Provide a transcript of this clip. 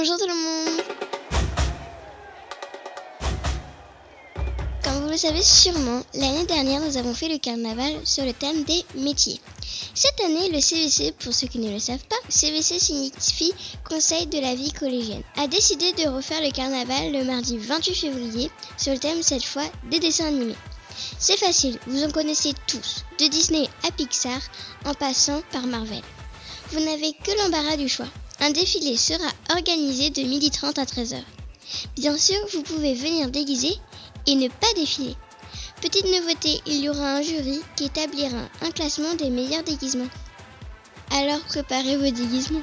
Bonjour tout le monde Comme vous le savez sûrement, l'année dernière nous avons fait le carnaval sur le thème des métiers. Cette année, le CVC, pour ceux qui ne le savent pas, CVC signifie Conseil de la vie collégienne, a décidé de refaire le carnaval le mardi 28 février sur le thème cette fois des dessins animés. C'est facile, vous en connaissez tous, de Disney à Pixar en passant par Marvel. Vous n'avez que l'embarras du choix. Un défilé sera organisé de 12h30 à 13h. Bien sûr, vous pouvez venir déguiser et ne pas défiler. Petite nouveauté, il y aura un jury qui établira un classement des meilleurs déguisements. Alors préparez vos déguisements.